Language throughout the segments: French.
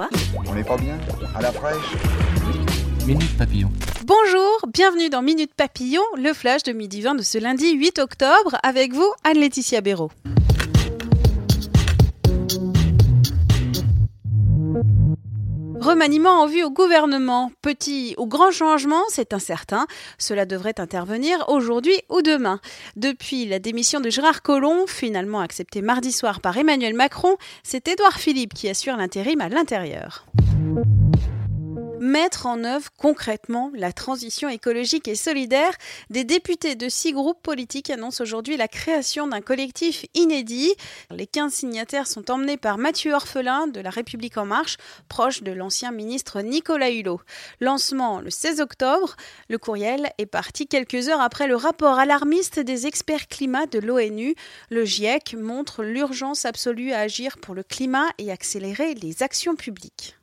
Quoi On n'est pas bien À la fraîche Minute Papillon. Bonjour, bienvenue dans Minute Papillon, le flash de midi 20 de ce lundi 8 octobre, avec vous, Anne-Laetitia Béraud. Remaniement en vue au gouvernement. Petit ou grand changement, c'est incertain. Cela devrait intervenir aujourd'hui ou demain. Depuis la démission de Gérard Collomb, finalement acceptée mardi soir par Emmanuel Macron, c'est Édouard Philippe qui assure l'intérim à l'intérieur mettre en œuvre concrètement la transition écologique et solidaire. Des députés de six groupes politiques annoncent aujourd'hui la création d'un collectif inédit. Les 15 signataires sont emmenés par Mathieu Orphelin de La République En Marche, proche de l'ancien ministre Nicolas Hulot. Lancement le 16 octobre. Le courriel est parti quelques heures après le rapport alarmiste des experts climat de l'ONU. Le GIEC montre l'urgence absolue à agir pour le climat et accélérer les actions publiques.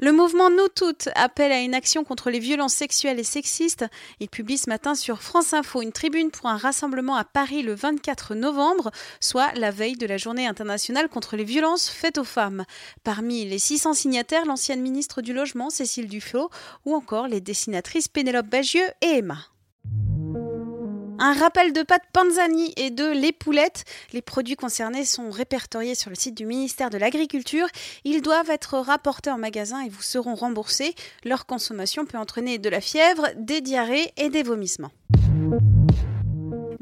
Le mouvement Nous Toutes appelle à une action contre les violences sexuelles et sexistes. Il publie ce matin sur France Info une tribune pour un rassemblement à Paris le 24 novembre, soit la veille de la journée internationale contre les violences faites aux femmes. Parmi les 600 signataires, l'ancienne ministre du Logement, Cécile Duflot, ou encore les dessinatrices Pénélope Bagieux et Emma. Un rappel de pâte Panzani et de Les Poulettes. Les produits concernés sont répertoriés sur le site du ministère de l'Agriculture. Ils doivent être rapportés en magasin et vous seront remboursés. Leur consommation peut entraîner de la fièvre, des diarrhées et des vomissements.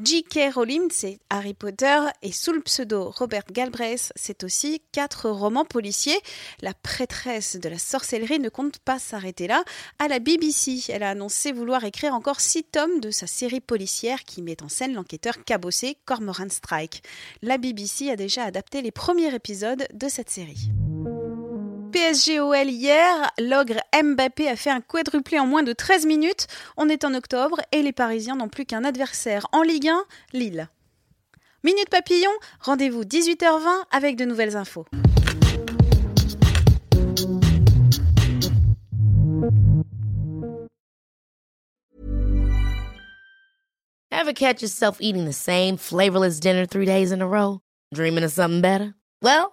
J.K. Rowling, c'est Harry Potter, et sous le pseudo Robert Galbraith, c'est aussi quatre romans policiers. La prêtresse de la sorcellerie ne compte pas s'arrêter là. À la BBC, elle a annoncé vouloir écrire encore six tomes de sa série policière qui met en scène l'enquêteur cabossé Cormoran Strike. La BBC a déjà adapté les premiers épisodes de cette série. PSGOL hier, l'ogre Mbappé a fait un quadruplé en moins de 13 minutes. On est en octobre et les Parisiens n'ont plus qu'un adversaire en Ligue 1, Lille. Minute Papillon, rendez-vous 18h20 avec de nouvelles infos. Ever catch yourself eating the same flavorless dinner three days in a row? Dreaming of something better? Well,